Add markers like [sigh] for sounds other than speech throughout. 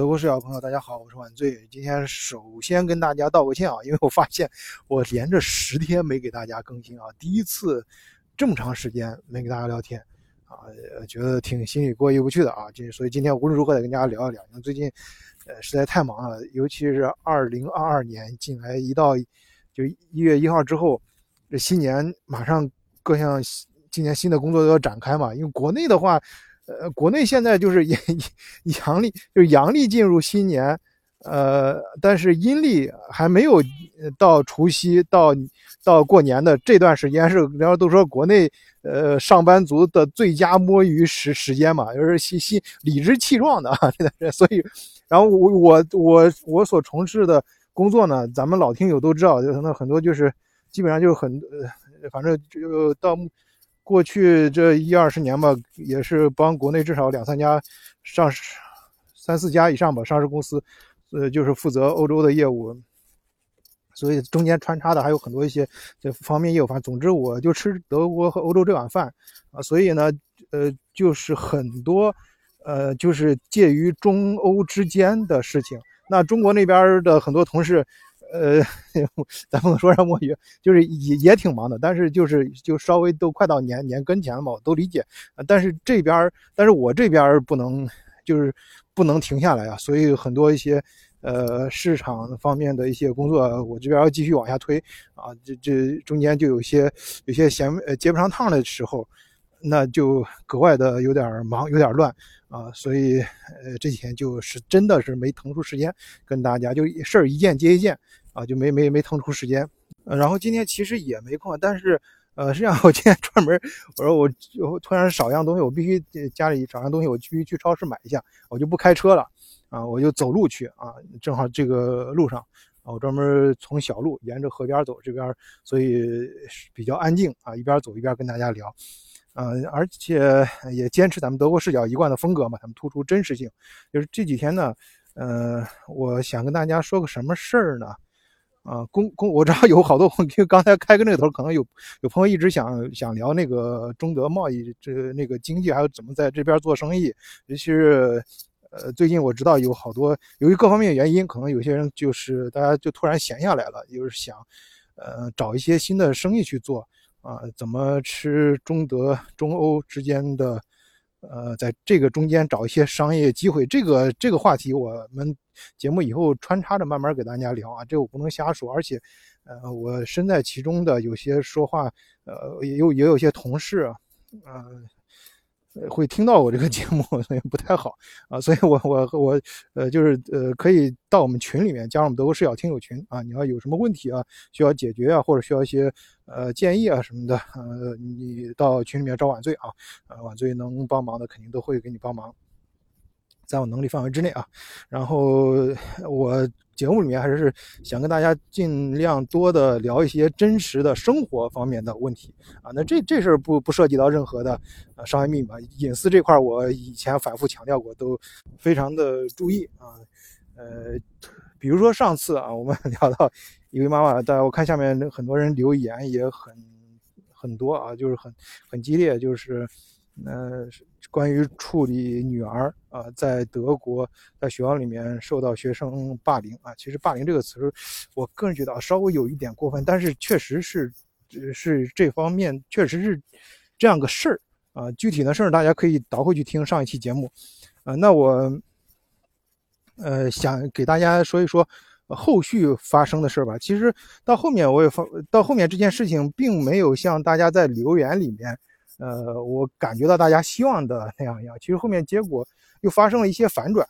德国视角朋友，大家好，我是晚醉。今天首先跟大家道个歉啊，因为我发现我连着十天没给大家更新啊，第一次这么长时间没给大家聊天啊，觉得挺心里过意不去的啊。就所以今天无论如何得跟大家聊一聊，因为最近呃实在太忙了，尤其是二零二二年进来一到就一月一号之后，这新年马上各项今年新的工作都要展开嘛，因为国内的话。呃，国内现在就是阳历，就是阳历进入新年，呃，但是阴历还没有到除夕到到过年的这段时间是，然后都说国内呃上班族的最佳摸鱼时时间嘛，就是心心理直气壮的啊，所以，然后我我我我所从事的工作呢，咱们老听友都知道，就那很多就是基本上就是很呃，反正就到。过去这一二十年吧，也是帮国内至少两三家上市、三四家以上吧上市公司，呃，就是负责欧洲的业务，所以中间穿插的还有很多一些这方面业务。反正总之，我就吃德国和欧洲这碗饭啊，所以呢，呃，就是很多，呃，就是介于中欧之间的事情。那中国那边的很多同事。呃，[laughs] 咱不能说让摸鱼，就是也也挺忙的，但是就是就稍微都快到年年跟前了嘛，我都理解。但是这边，但是我这边不能，就是不能停下来啊，所以很多一些呃市场方面的一些工作，我这边要继续往下推啊。这这中间就有些有些衔呃接不上趟的时候，那就格外的有点忙，有点乱啊。所以呃这几天就是真的是没腾出时间跟大家，就事儿一件接一件。啊，就没没没腾出时间，然后今天其实也没空，但是，呃，实际上我今天专门，我说我突然少样东西，我必须家里少样东西，我必须去超市买一下，我就不开车了，啊，我就走路去啊，正好这个路上，我专门从小路沿着河边走，这边所以比较安静啊，一边走一边跟大家聊，嗯，而且也坚持咱们德国视角一贯的风格嘛，咱们突出真实性，就是这几天呢，呃，我想跟大家说个什么事儿呢？啊，公公，我知道有好多，朋友刚才开个那个头，可能有有朋友一直想想聊那个中德贸易，这那个经济，还有怎么在这边做生意。尤其是，呃，最近我知道有好多，由于各方面原因，可能有些人就是大家就突然闲下来了，就是想，呃，找一些新的生意去做啊，怎么吃中德中欧之间的。呃，在这个中间找一些商业机会，这个这个话题我们节目以后穿插着慢慢给大家聊啊，这我不能瞎说，而且，呃，我身在其中的有些说话，呃，也有也有些同事啊，嗯。会听到我这个节目，[laughs] 所以不太好啊，所以我我我呃就是呃可以到我们群里面加入我们德国视角听友群啊，你要有什么问题啊需要解决啊，或者需要一些呃建议啊什么的，呃你到群里面找晚醉啊，呃晚醉能帮忙的肯定都会给你帮忙。在我能力范围之内啊，然后我节目里面还是想跟大家尽量多的聊一些真实的生活方面的问题啊。那这这事儿不不涉及到任何的呃商业秘密啊隐私这块我以前反复强调过，都非常的注意啊。呃，比如说上次啊，我们 [laughs] 聊到一位妈妈，但我看下面很多人留言也很很多啊，就是很很激烈，就是呃。关于处理女儿啊，在德国在学校里面受到学生霸凌啊，其实“霸凌”这个词，我个人觉得啊，稍微有一点过分，但是确实是，是这方面确实是这样个事儿啊。具体的事儿大家可以倒回去听上一期节目啊。那我呃想给大家说一说后续发生的事儿吧。其实到后面我也发，到后面这件事情并没有像大家在留言里面。呃，我感觉到大家希望的那样一样，其实后面结果又发生了一些反转，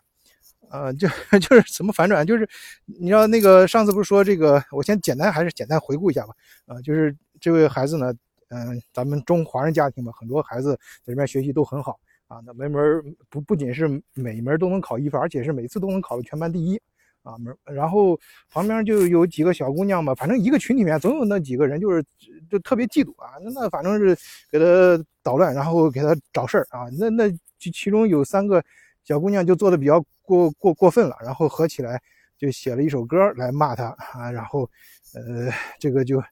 呃，就 [laughs] 就是怎么反转？就是你知道那个上次不是说这个，我先简单还是简单回顾一下吧，啊，就是这位孩子呢，嗯，咱们中华人家庭嘛，很多孩子在这边学习都很好啊，那每门不不仅是每门都能考一分，而且是每次都能考全班第一。啊，门然后旁边就有几个小姑娘嘛，反正一个群里面总有那几个人，就是就特别嫉妒啊。那那反正是给他捣乱，然后给他找事儿啊。那那其其中有三个小姑娘就做的比较过过过分了，然后合起来就写了一首歌来骂他啊。然后呃，这个就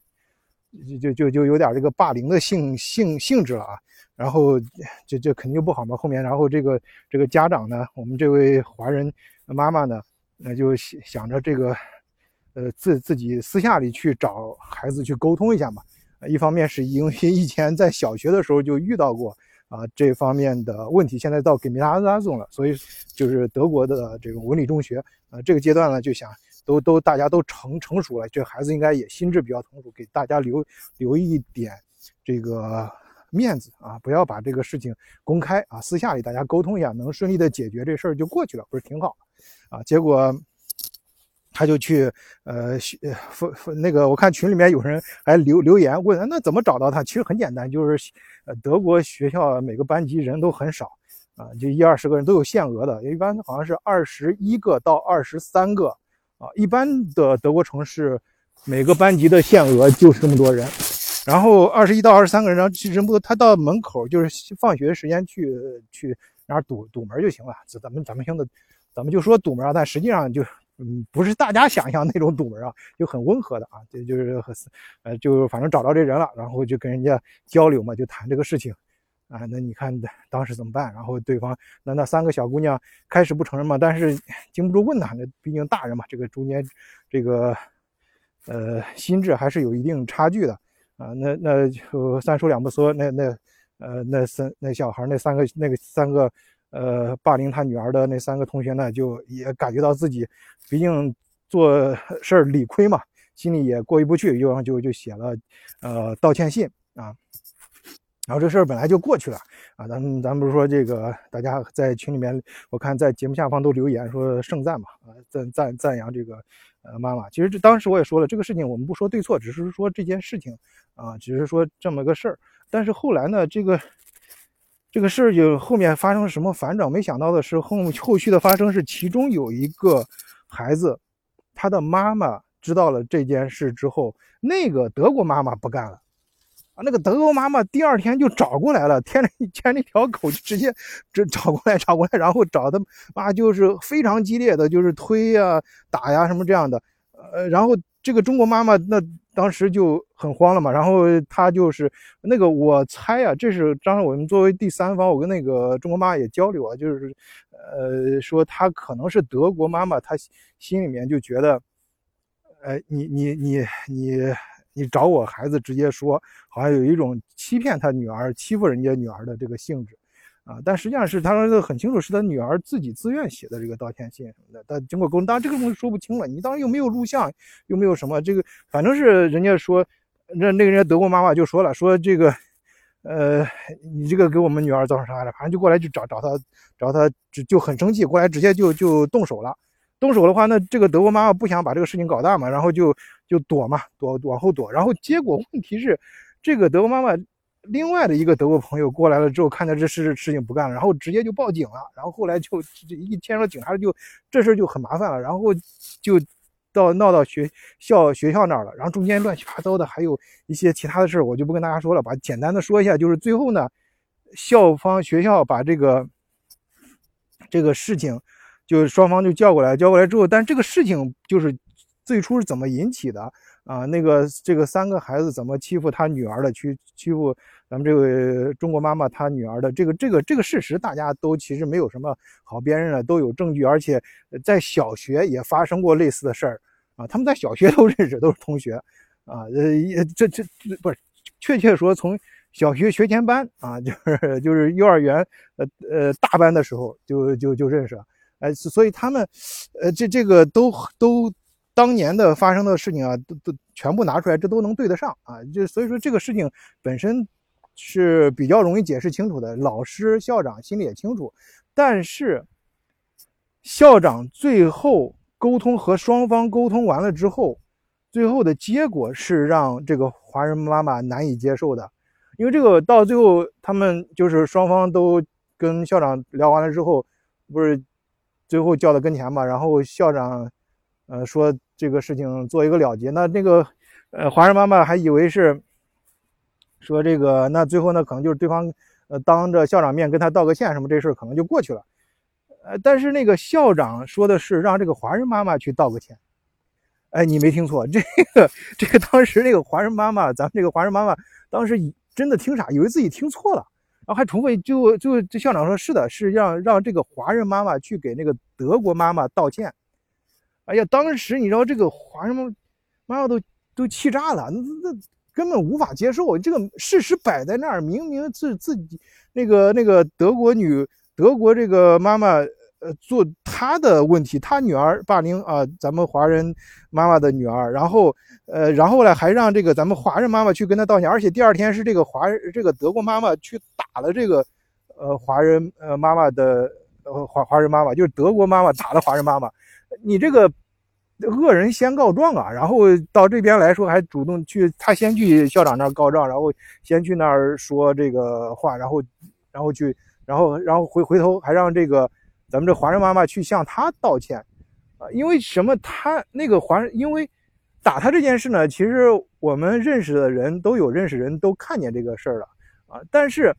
就就就有点这个霸凌的性性性质了啊。然后这这肯定就不好嘛。后面然后这个这个家长呢，我们这位华人。妈妈呢，那就想着这个，呃，自自己私下里去找孩子去沟通一下嘛。一方面是因为以前在小学的时候就遇到过啊这方面的问题，现在到给米拉拉送了，所以就是德国的这种文理中学啊这个阶段呢，就想都都大家都成成熟了，这孩子应该也心智比较成熟，给大家留留一点这个面子啊，不要把这个事情公开啊，私下里大家沟通一下，能顺利的解决这事儿就过去了，不是挺好啊？结果。他就去，呃，呃，那个，我看群里面有人还留留言问，那怎么找到他？其实很简单，就是，呃，德国学校每个班级人都很少，啊，就一二十个人都有限额的，一般好像是二十一个到二十三个，啊，一般的德国城市每个班级的限额就是这么多人，然后二十一到二十三个人，然后人不多，他到门口就是放学时间去去那儿堵堵门就行了，咱们咱们现在咱们就说堵门啊，但实际上就。嗯，不是大家想象那种堵门啊，就很温和的啊，这就是，呃，就反正找到这人了，然后就跟人家交流嘛，就谈这个事情，啊，那你看当时怎么办？然后对方那那三个小姑娘开始不承认嘛，但是经不住问呐，那毕竟大人嘛，这个中间这个呃心智还是有一定差距的啊，那那就三说两不说，那那呃那三那小孩那三个那个三个。呃，霸凌他女儿的那三个同学呢，就也感觉到自己，毕竟做事儿理亏嘛，心里也过意不去，就就就写了呃道歉信啊。然后这事儿本来就过去了啊，咱们咱不是说这个，大家在群里面，我看在节目下方都留言说盛赞嘛，啊赞赞赞扬这个呃妈妈。其实这当时我也说了，这个事情我们不说对错，只是说这件事情啊，只是说这么个事儿。但是后来呢，这个。这个事儿就后面发生了什么反转？没想到的是后后续的发生是，其中有一个孩子，他的妈妈知道了这件事之后，那个德国妈妈不干了啊！那个德国妈妈第二天就找过来了，牵着牵着一条狗，就直接这找过来找过来，然后找他妈就是非常激烈的，就是推呀、打呀什么这样的。呃，然后这个中国妈妈那。当时就很慌了嘛，然后她就是那个，我猜啊，这是当时我们作为第三方，我跟那个中国妈妈也交流啊，就是呃说她可能是德国妈妈，她心里面就觉得，哎，你你你你你找我孩子直接说，好像有一种欺骗他女儿、欺负人家女儿的这个性质。啊，但实际上是他说很清楚，是他女儿自己自愿写的这个道歉信什么的。但经过沟通，当然这个东西说不清了。你当时又没有录像，又没有什么，这个反正是人家说，那那个人家德国妈妈就说了，说这个，呃，你这个给我们女儿造成伤害了，反正就过来就找找他，找他就就很生气，过来直接就就动手了。动手的话，那这个德国妈妈不想把这个事情搞大嘛，然后就就躲嘛，躲往后躲。然后结果问题是，这个德国妈妈。另外的一个德国朋友过来了之后，看到这事事情不干了，然后直接就报警了。然后后来就一牵扯警察，就这事就很麻烦了。然后就到闹到学校学校那儿了。然后中间乱七八糟的还有一些其他的事我就不跟大家说了。把简单的说一下，就是最后呢，校方学校把这个这个事情，就双方就叫过来，叫过来之后，但这个事情就是最初是怎么引起的？啊，那个这个三个孩子怎么欺负他女儿的？去欺负咱们这位中国妈妈她女儿的这个这个这个事实，大家都其实没有什么好辨认的，都有证据，而且在小学也发生过类似的事儿啊。他们在小学都认识，都是同学啊。呃，这这不是确切说从小学学前班啊，就是就是幼儿园呃呃大班的时候就就就认识了。哎，所以他们呃这这个都都。当年的发生的事情啊，都都全部拿出来，这都能对得上啊！就所以说这个事情本身是比较容易解释清楚的，老师、校长心里也清楚。但是校长最后沟通和双方沟通完了之后，最后的结果是让这个华人妈妈难以接受的，因为这个到最后他们就是双方都跟校长聊完了之后，不是最后叫到跟前嘛，然后校长呃说。这个事情做一个了结，那那个，呃，华人妈妈还以为是说这个，那最后呢，可能就是对方，呃，当着校长面跟他道个歉什么，这事儿可能就过去了。呃，但是那个校长说的是让这个华人妈妈去道个歉。哎，你没听错，这个这个当时那个华人妈妈，咱们这个华人妈妈当时真的听傻，以为自己听错了。然后还重复，就就就校长说是的，是让让这个华人妈妈去给那个德国妈妈道歉。哎呀，当时你知道这个华人妈妈妈都都气炸了，那那根本无法接受，这个事实摆在那儿，明明是自己那个那个德国女德国这个妈妈。呃，做他的问题，他女儿霸凌啊，咱们华人妈妈的女儿，然后，呃，然后呢，还让这个咱们华人妈妈去跟他道歉，而且第二天是这个华这个德国妈妈去打了这个，呃，华人呃妈妈的呃华华人妈妈，就是德国妈妈打了华人妈妈，你这个恶人先告状啊，然后到这边来说还主动去，他先去校长那儿告状，然后先去那儿说这个话，然后，然后去，然后然后回回头还让这个。咱们这华人妈妈去向他道歉，啊，因为什么？他那个华人，因为打他这件事呢，其实我们认识的人都有认识人都看见这个事儿了，啊，但是，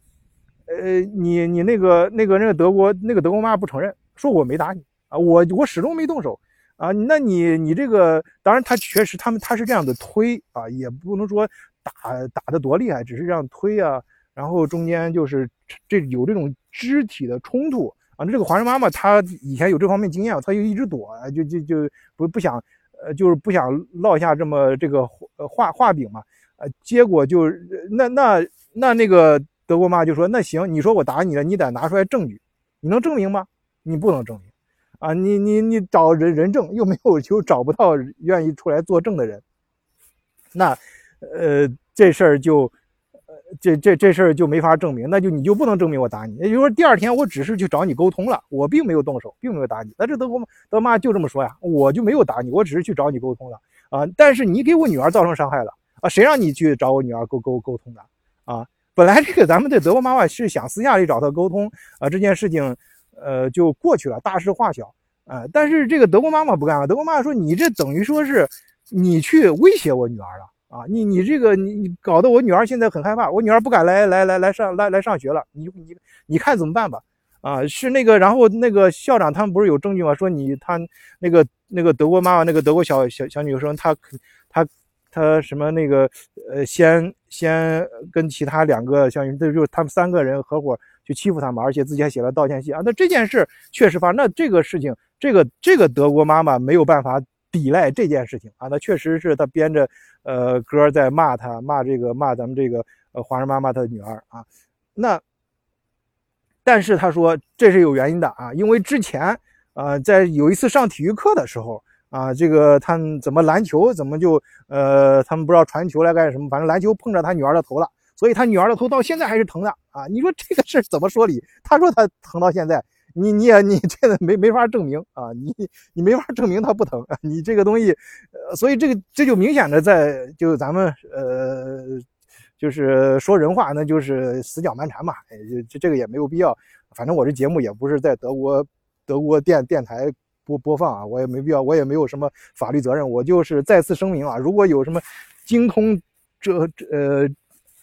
呃，你你那个那个那个德国那个德国妈妈不承认，说我没打你啊，我我始终没动手啊，那你你这个当然他确实他们他是这样的推啊，也不能说打打的多厉害，只是这样推啊，然后中间就是这有这种肢体的冲突。反正这个华人妈妈她以前有这方面经验，她就一直躲，就就就不不想，呃，就是不想落下这么这个画画饼嘛，呃，结果就那那那那个德国妈就说那行，你说我打你了，你得拿出来证据，你能证明吗？你不能证明，啊，你你你找人人证又没有，就找不到愿意出来作证的人，那呃这事儿就。这这这事儿就没法证明，那就你就不能证明我打你。也就是说，第二天我只是去找你沟通了，我并没有动手，并没有打你。那这德国德妈就这么说呀，我就没有打你，我只是去找你沟通了啊。但是你给我女儿造成伤害了啊，谁让你去找我女儿沟沟沟通的啊？本来这个咱们的德国妈妈是想私下里找她沟通啊，这件事情呃就过去了，大事化小啊。但是这个德国妈妈不干了，德国妈妈说你这等于说是你去威胁我女儿了。啊，你你这个你你搞得我女儿现在很害怕，我女儿不敢来来来来上来来上学了，你你你看怎么办吧？啊，是那个，然后那个校长他们不是有证据吗？说你他那个那个德国妈妈那个德国小小小女生，她她她什么那个呃，先先跟其他两个像这就是他们三个人合伙去欺负他们，而且自己还写了道歉信啊。那这件事确实发，那这个事情，这个这个德国妈妈没有办法。抵赖这件事情啊，那确实是他编着呃歌在骂他，骂这个骂咱们这个呃华人妈妈的女儿啊。那但是他说这是有原因的啊，因为之前呃在有一次上体育课的时候啊，这个他怎么篮球怎么就呃他们不知道传球来干什么，反正篮球碰着他女儿的头了，所以他女儿的头到现在还是疼的啊。你说这个事怎么说理？他说他疼到现在。你你也你这个没没法证明啊，你你没法证明它不疼，你这个东西，所以这个这就明显的在就咱们呃，就是说人话，那就是死搅蛮缠嘛，这这个也没有必要。反正我这节目也不是在德国德国电电台播播放啊，我也没必要，我也没有什么法律责任，我就是再次声明啊，如果有什么精通这呃。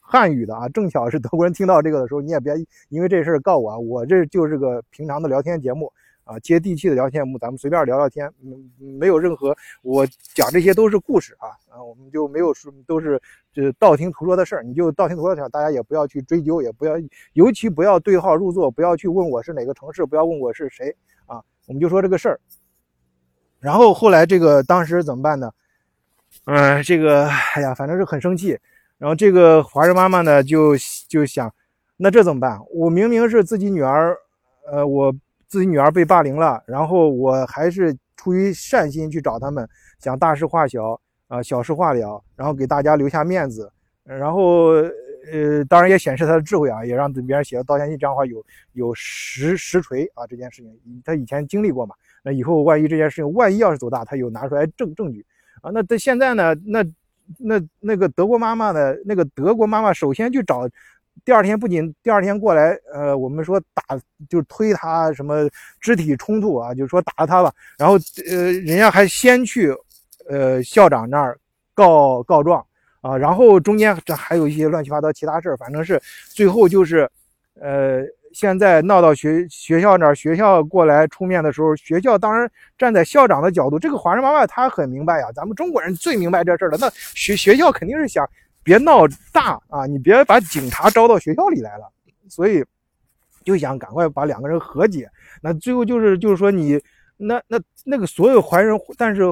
汉语的啊，正巧是德国人听到这个的时候，你也别 [laughs] 因为这事儿告我啊，我这就是个平常的聊天节目啊，接地气的聊天节目，咱们随便聊聊天，嗯，没有任何我讲这些都是故事啊啊，我们就没有说都是这道听途说的事儿，你就道听途说讲，大家也不要去追究，也不要，尤其不要对号入座，不要去问我是哪个城市，不要问我是谁啊，我们就说这个事儿。然后后来这个当时怎么办呢？嗯，这个哎呀，反正是很生气。然后这个华人妈妈呢，就就想，那这怎么办？我明明是自己女儿，呃，我自己女儿被霸凌了，然后我还是出于善心去找他们，想大事化小，啊，小事化了，然后给大家留下面子，然后呃，当然也显示他的智慧啊，也让别人写道歉信，这样的话有有实实锤啊，这件事情他以前经历过嘛，那以后万一这件事情万一要是走大，他有拿出来证证据啊，那他现在呢，那。那那个德国妈妈呢？那个德国妈妈首先去找，第二天不仅第二天过来，呃，我们说打就推他什么肢体冲突啊，就说打了他吧。然后呃，人家还先去呃校长那儿告告状啊，然后中间这还有一些乱七八糟其他事儿，反正是最后就是呃。现在闹到学学校那儿，学校过来出面的时候，学校当然站在校长的角度。这个华人妈妈她很明白呀，咱们中国人最明白这事儿了。那学学校肯定是想别闹大啊，你别把警察招到学校里来了。所以就想赶快把两个人和解。那最后就是就是说你那那那个所有华人，但是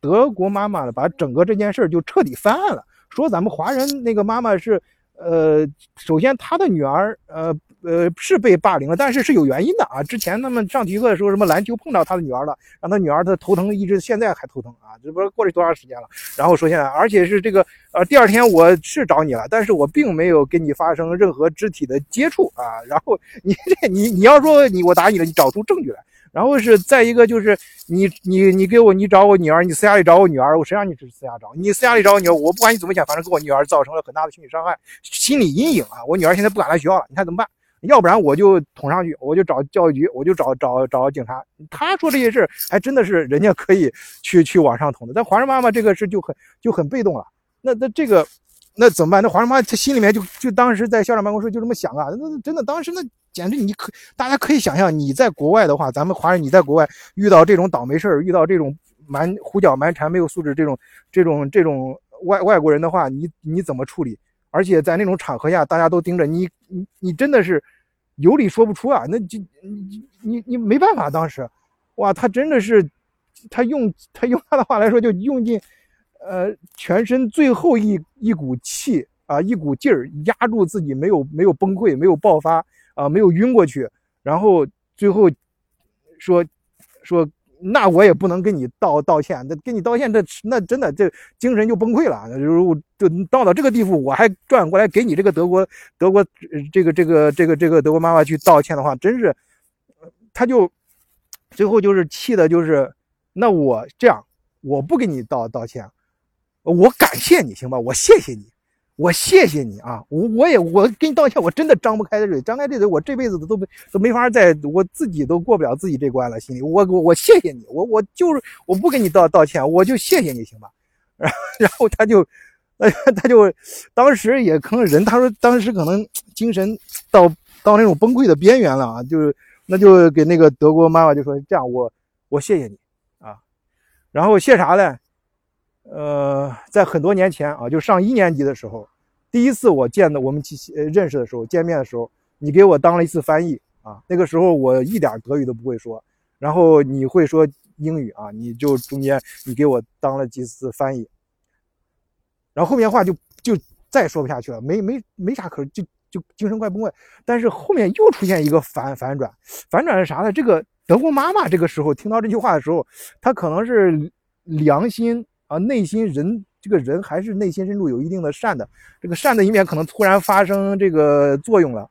德国妈妈呢，把整个这件事就彻底翻案了，说咱们华人那个妈妈是呃，首先她的女儿呃。呃，是被霸凌了，但是是有原因的啊。之前他们上体育课的时候，什么篮球碰到他的女儿了，让他女儿的头疼，一直现在还头疼啊，这不知道过了多长时间了。然后说现在，而且是这个呃，第二天我是找你了，但是我并没有跟你发生任何肢体的接触啊。然后你这你你要说你我打你了，你找出证据来。然后是再一个就是你你你给我你找我女儿，你私下里找我女儿，我谁让你是私下找？你私下里找我女儿，我不管你怎么想，反正给我女儿造成了很大的心理伤害、心理阴影啊。我女儿现在不敢来学校了，你看怎么办？要不然我就捅上去，我就找教育局，我就找找找警察。他说这些事还真的是人家可以去去往上捅的。但华人妈妈这个事就很就很被动了。那那这个那怎么办？那华人妈她心里面就就当时在校长办公室就这么想啊。那真的当时那简直你可大家可以想象，你在国外的话，咱们华人你在国外遇到这种倒霉事儿，遇到这种蛮胡搅蛮缠、没有素质这种这种这种外外国人的话，你你怎么处理？而且在那种场合下，大家都盯着你，你你真的是有理说不出啊！那就你你你没办法，当时，哇，他真的是，他用他用他的话来说，就用尽，呃，全身最后一一股气啊，一股劲儿压住自己，没有没有崩溃，没有爆发啊，没有晕过去，然后最后说说。那我也不能跟你道道歉，那跟你道歉，这那真的这精神就崩溃了。就就到了这个地步，我还转过来给你这个德国德国这个这个这个这个德国妈妈去道歉的话，真是，他就最后就是气的，就是那我这样，我不跟你道道歉，我感谢你行吧，我谢谢你。我谢谢你啊，我我也我给你道歉，我真的张不开嘴，张开这嘴，我这辈子都都都没法再，我自己都过不了自己这关了。心里，我我我谢谢你，我我就是我不跟你道道歉，我就谢谢你，行吧？[laughs] 然后然后他就，[laughs] 他就当时也可能人，他说当时可能精神到到那种崩溃的边缘了啊，就是那就给那个德国妈妈就说这样，我我谢谢你啊，然后谢啥呢？呃，在很多年前啊，就上一年级的时候，第一次我见的我们呃认识的时候，见面的时候，你给我当了一次翻译啊。那个时候我一点德语都不会说，然后你会说英语啊，你就中间你给我当了几次翻译，然后后面话就就再说不下去了，没没没啥可就就精神快崩溃。但是后面又出现一个反反转，反转是啥呢？这个德国妈妈这个时候听到这句话的时候，她可能是良心。啊，内心人这个人还是内心深处有一定的善的，这个善的一面可能突然发生这个作用了，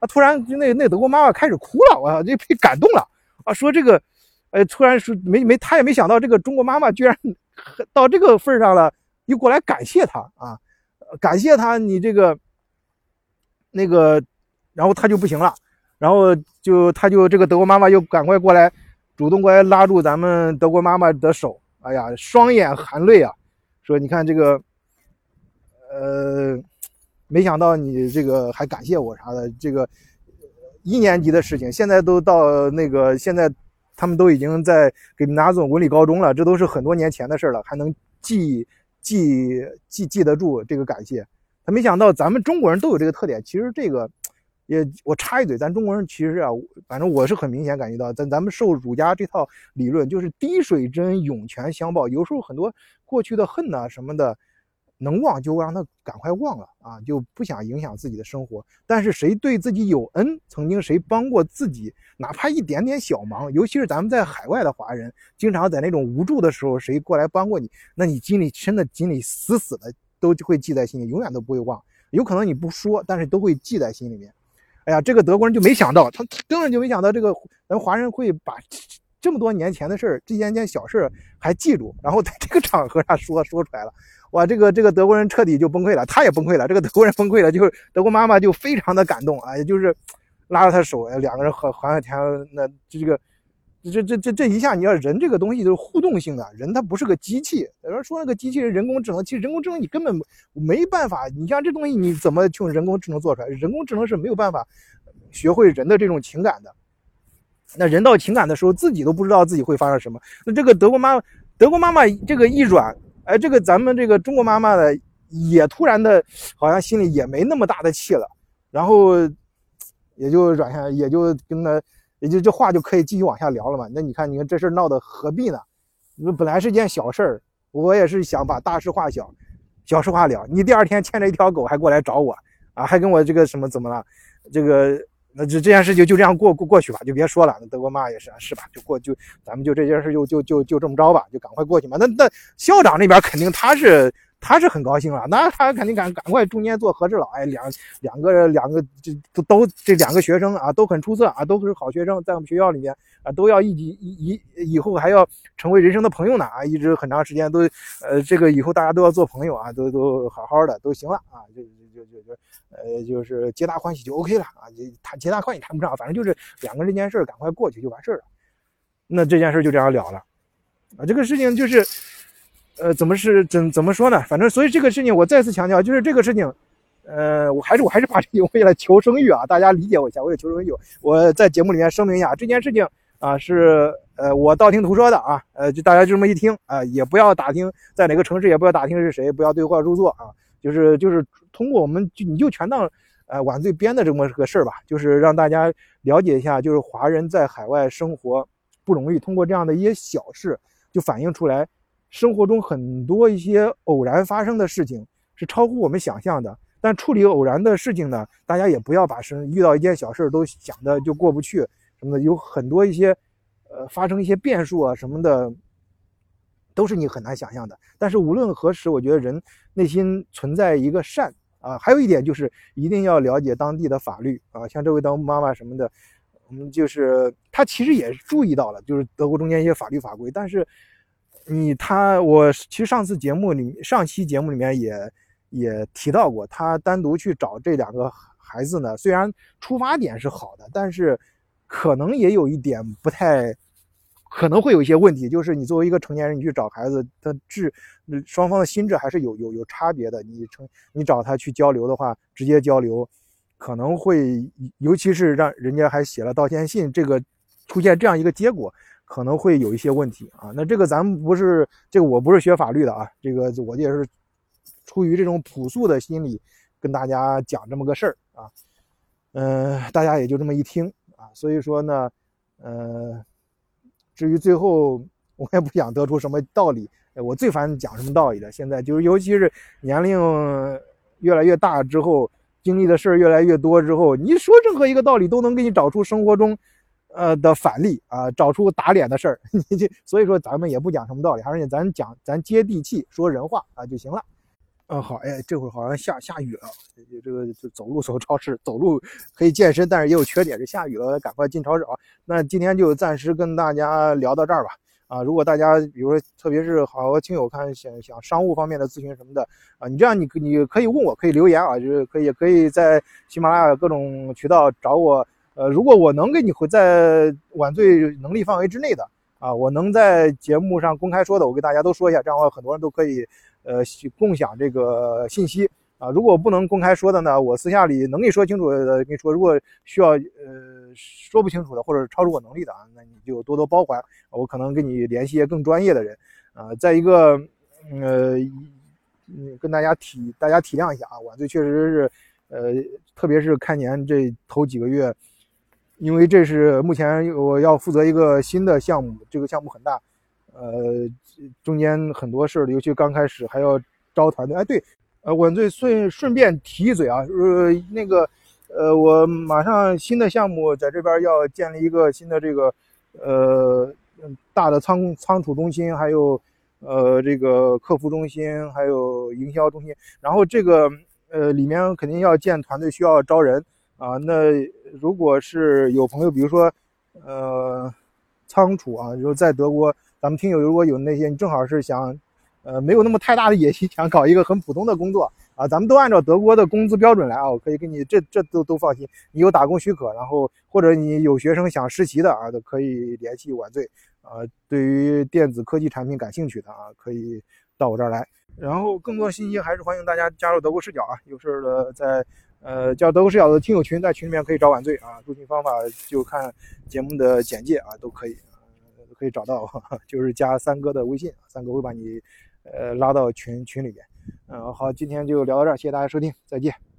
啊，突然那那德国妈妈开始哭了，我就被感动了啊，说这个，呃，突然是没没他也没想到这个中国妈妈居然到这个份上了，又过来感谢他啊，感谢他你这个那个，然后他就不行了，然后就他就这个德国妈妈又赶快过来，主动过来拉住咱们德国妈妈的手。哎呀，双眼含泪啊，说你看这个，呃，没想到你这个还感谢我啥的，这个一年级的事情，现在都到那个现在，他们都已经在给拿总文理高中了，这都是很多年前的事了，还能记记记记得住这个感谢。他没想到咱们中国人都有这个特点，其实这个。也我插一嘴，咱中国人其实啊，反正我是很明显感觉到，咱咱们受儒家这套理论，就是滴水之恩，涌泉相报。有时候很多过去的恨呐什么的，能忘就让他赶快忘了啊，就不想影响自己的生活。但是谁对自己有恩，曾经谁帮过自己，哪怕一点点小忙，尤其是咱们在海外的华人，经常在那种无助的时候，谁过来帮过你，那你心里真的心里死死的都会记在心里，永远都不会忘。有可能你不说，但是都会记在心里面。哎呀，这个德国人就没想到，他根本就没想到这个咱华人会把这么多年前的事儿，这件件小事还记住，然后在这个场合上说说出来了。哇，这个这个德国人彻底就崩溃了，他也崩溃了，这个德国人崩溃了，就是德国妈妈就非常的感动啊，也就是拉着他手，两个人和环了天，那这个。这这这这一下，你要人这个东西都是互动性的，人他不是个机器。有人说那个机器人人工智能，其实人工智能你根本没办法。你像这东西，你怎么用人工智能做出来？人工智能是没有办法学会人的这种情感的。那人到情感的时候，自己都不知道自己会发生什么。那这个德国妈妈，德国妈妈这个一软，哎，这个咱们这个中国妈妈的也突然的，好像心里也没那么大的气了。然后也就软下，也就跟他，也就这话就可以继续往下聊了嘛。那你看，你看这事闹得何必呢？那本来是件小事儿，我也是想把大事化小，小事化了。你第二天牵着一条狗还过来找我啊，还跟我这个什么怎么了？这个那这这件事就就这样过过过去吧，就别说了。那德国妈也是是吧？就过就咱们就这件事就就就就这么着吧，就赶快过去嘛。那那校长那边肯定他是。他是很高兴了，那他肯定赶赶快中间做和事佬。哎，两两个两个这都都这两个学生啊，都很出色啊，都是好学生，在我们学校里面啊，都要一起一以以后还要成为人生的朋友呢啊，一直很长时间都呃，这个以后大家都要做朋友啊，都都好好的都行了啊，就就就就呃，就是皆大欢喜就 OK 了啊，就谈皆大欢喜谈不上，反正就是两个人这件事赶快过去就完事了。那这件事就这样了了啊，这个事情就是。呃，怎么是怎怎么说呢？反正所以这个事情我再次强调，就是这个事情，呃，我还是我还是把这个 [laughs] 为了求生欲啊，大家理解我一下，为了求生欲，我在节目里面声明一下，这件事情啊是呃我道听途说的啊，呃就大家就这么一听啊，也不要打听在哪个城市，也不要打听是谁，不要对号入座啊，就是就是通过我们就你就全当呃晚醉编的这么个事儿吧，就是让大家了解一下，就是华人在海外生活不容易，通过这样的一些小事就反映出来。生活中很多一些偶然发生的事情是超乎我们想象的，但处理偶然的事情呢，大家也不要把生遇到一件小事都想的就过不去什么的，有很多一些，呃，发生一些变数啊什么的，都是你很难想象的。但是无论何时，我觉得人内心存在一个善啊，还有一点就是一定要了解当地的法律啊，像这位当妈妈什么的，我们就是他其实也注意到了，就是德国中间一些法律法规，但是。你他我其实上次节目里上期节目里面也也提到过，他单独去找这两个孩子呢，虽然出发点是好的，但是可能也有一点不太，可能会有一些问题，就是你作为一个成年人，你去找孩子，他智双方的心智还是有有有差别的。你成你找他去交流的话，直接交流可能会，尤其是让人家还写了道歉信，这个出现这样一个结果。可能会有一些问题啊，那这个咱们不是这个，我不是学法律的啊，这个我也是出于这种朴素的心理跟大家讲这么个事儿啊，嗯，大家也就这么一听啊，所以说呢，呃，至于最后我也不想得出什么道理，我最烦讲什么道理的，现在就是尤其是年龄越来越大之后，经历的事儿越来越多之后，你说任何一个道理都能给你找出生活中。呃的反例啊，找出打脸的事儿，[laughs] 你这所以说咱们也不讲什么道理，还是咱讲咱接地气说人话啊就行了。嗯，好，哎，这会儿好像下下雨了，这个走路走超市，走路可以健身，但是也有缺点，是下雨了，赶快进超市啊。那今天就暂时跟大家聊到这儿吧。啊，如果大家比如说特别是好多亲友看想想商务方面的咨询什么的啊，你这样你你可以问我，可以留言啊，就是可以可以在喜马拉雅各种渠道找我。呃，如果我能给你回在晚醉能力范围之内的啊，我能在节目上公开说的，我给大家都说一下，这样的话很多人都可以呃共享这个信息啊。如果不能公开说的呢，我私下里能给你说清楚的跟你说。如果需要呃说不清楚的或者超出我能力的啊，那你就多多包涵，我可能跟你联系更专业的人啊。再一个，呃，跟大家体大家体谅一下啊，晚醉确实是呃，特别是开年这头几个月。因为这是目前我要负责一个新的项目，这个项目很大，呃，中间很多事儿，尤其刚开始还要招团队。哎，对，呃，我最顺顺便提一嘴啊，呃，那个，呃，我马上新的项目在这边要建立一个新的这个，呃，大的仓仓储中心，还有，呃，这个客服中心，还有营销中心。然后这个，呃，里面肯定要建团队，需要招人。啊，那如果是有朋友，比如说，呃，仓储啊，就是在德国，咱们听友如果有那些，你正好是想，呃，没有那么太大的野心，想搞一个很普通的工作啊，咱们都按照德国的工资标准来啊，我可以给你，这这都都放心，你有打工许可，然后或者你有学生想实习的啊，都可以联系晚醉啊。对于电子科技产品感兴趣的啊，可以到我这儿来。然后更多信息还是欢迎大家加入德国视角啊，有事儿的在。呃，叫德国视角的听友群，在群里面可以找晚醉啊。入群方法就看节目的简介啊，都可以，可以找到，[laughs] 就是加三哥的微信，三哥会把你呃拉到群群里面。嗯，好，今天就聊到这儿，谢谢大家收听，再见。